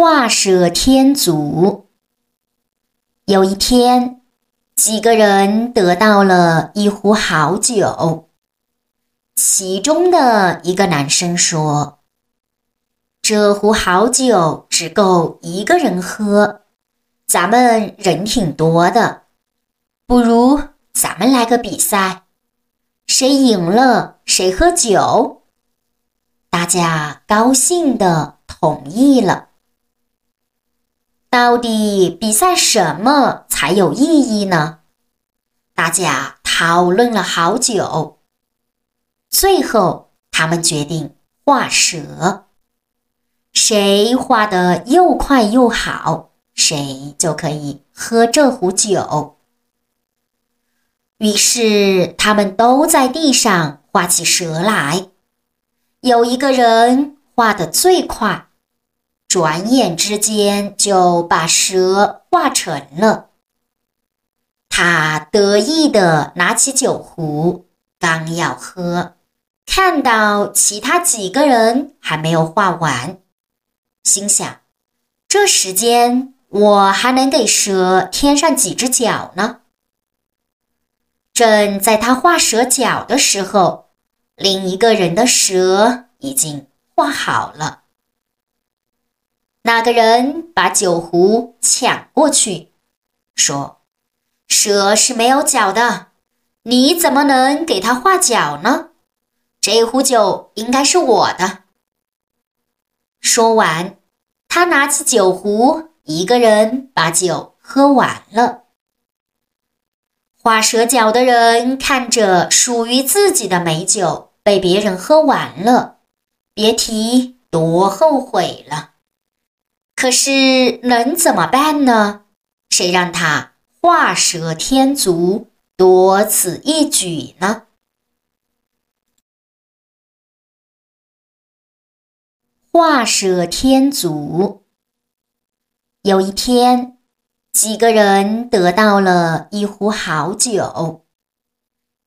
画蛇添足。有一天，几个人得到了一壶好酒。其中的一个男生说：“这壶好酒只够一个人喝，咱们人挺多的，不如咱们来个比赛，谁赢了谁喝酒。”大家高兴的同意了。到底比赛什么才有意义呢？大家讨论了好久，最后他们决定画蛇。谁画的又快又好，谁就可以喝这壶酒。于是他们都在地上画起蛇来。有一个人画的最快。转眼之间就把蛇画成了。他得意地拿起酒壶，刚要喝，看到其他几个人还没有画完，心想：这时间我还能给蛇添上几只脚呢。正在他画蛇脚的时候，另一个人的蛇已经画好了。那个人把酒壶抢过去，说：“蛇是没有脚的，你怎么能给它画脚呢？这壶酒应该是我的。”说完，他拿起酒壶，一个人把酒喝完了。画蛇脚的人看着属于自己的美酒被别人喝完了，别提多后悔了。可是能怎么办呢？谁让他画蛇添足，多此一举呢？画蛇添足。有一天，几个人得到了一壶好酒。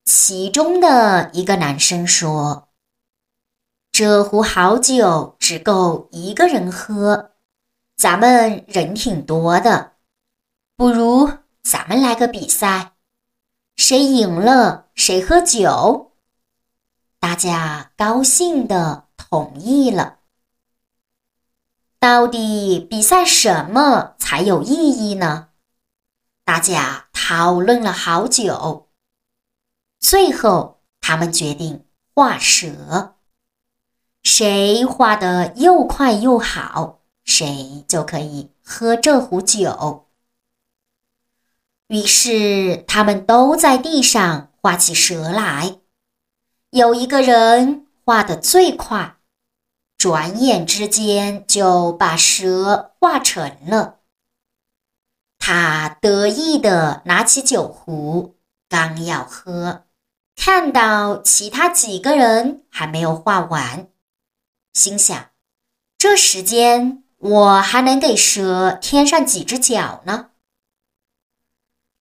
其中的一个男生说：“这壶好酒只够一个人喝。”咱们人挺多的，不如咱们来个比赛，谁赢了谁喝酒。大家高兴的同意了。到底比赛什么才有意义呢？大家讨论了好久，最后他们决定画蛇。谁画的又快又好？谁就可以喝这壶酒。于是他们都在地上画起蛇来。有一个人画的最快，转眼之间就把蛇画成了。他得意地拿起酒壶，刚要喝，看到其他几个人还没有画完，心想：这时间。我还能给蛇添上几只脚呢。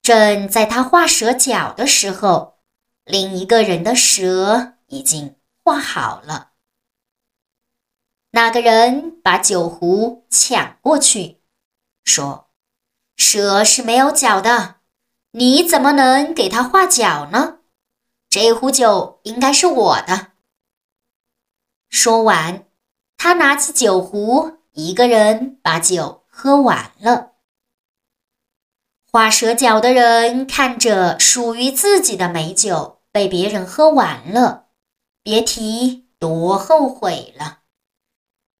正在他画蛇脚的时候，另一个人的蛇已经画好了。那个人把酒壶抢过去，说：“蛇是没有脚的，你怎么能给它画脚呢？这壶酒应该是我的。”说完，他拿起酒壶。一个人把酒喝完了，画蛇脚的人看着属于自己的美酒被别人喝完了，别提多后悔了。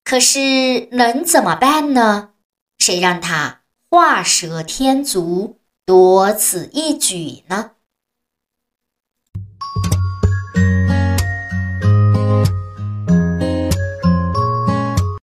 可是能怎么办呢？谁让他画蛇添足，多此一举呢？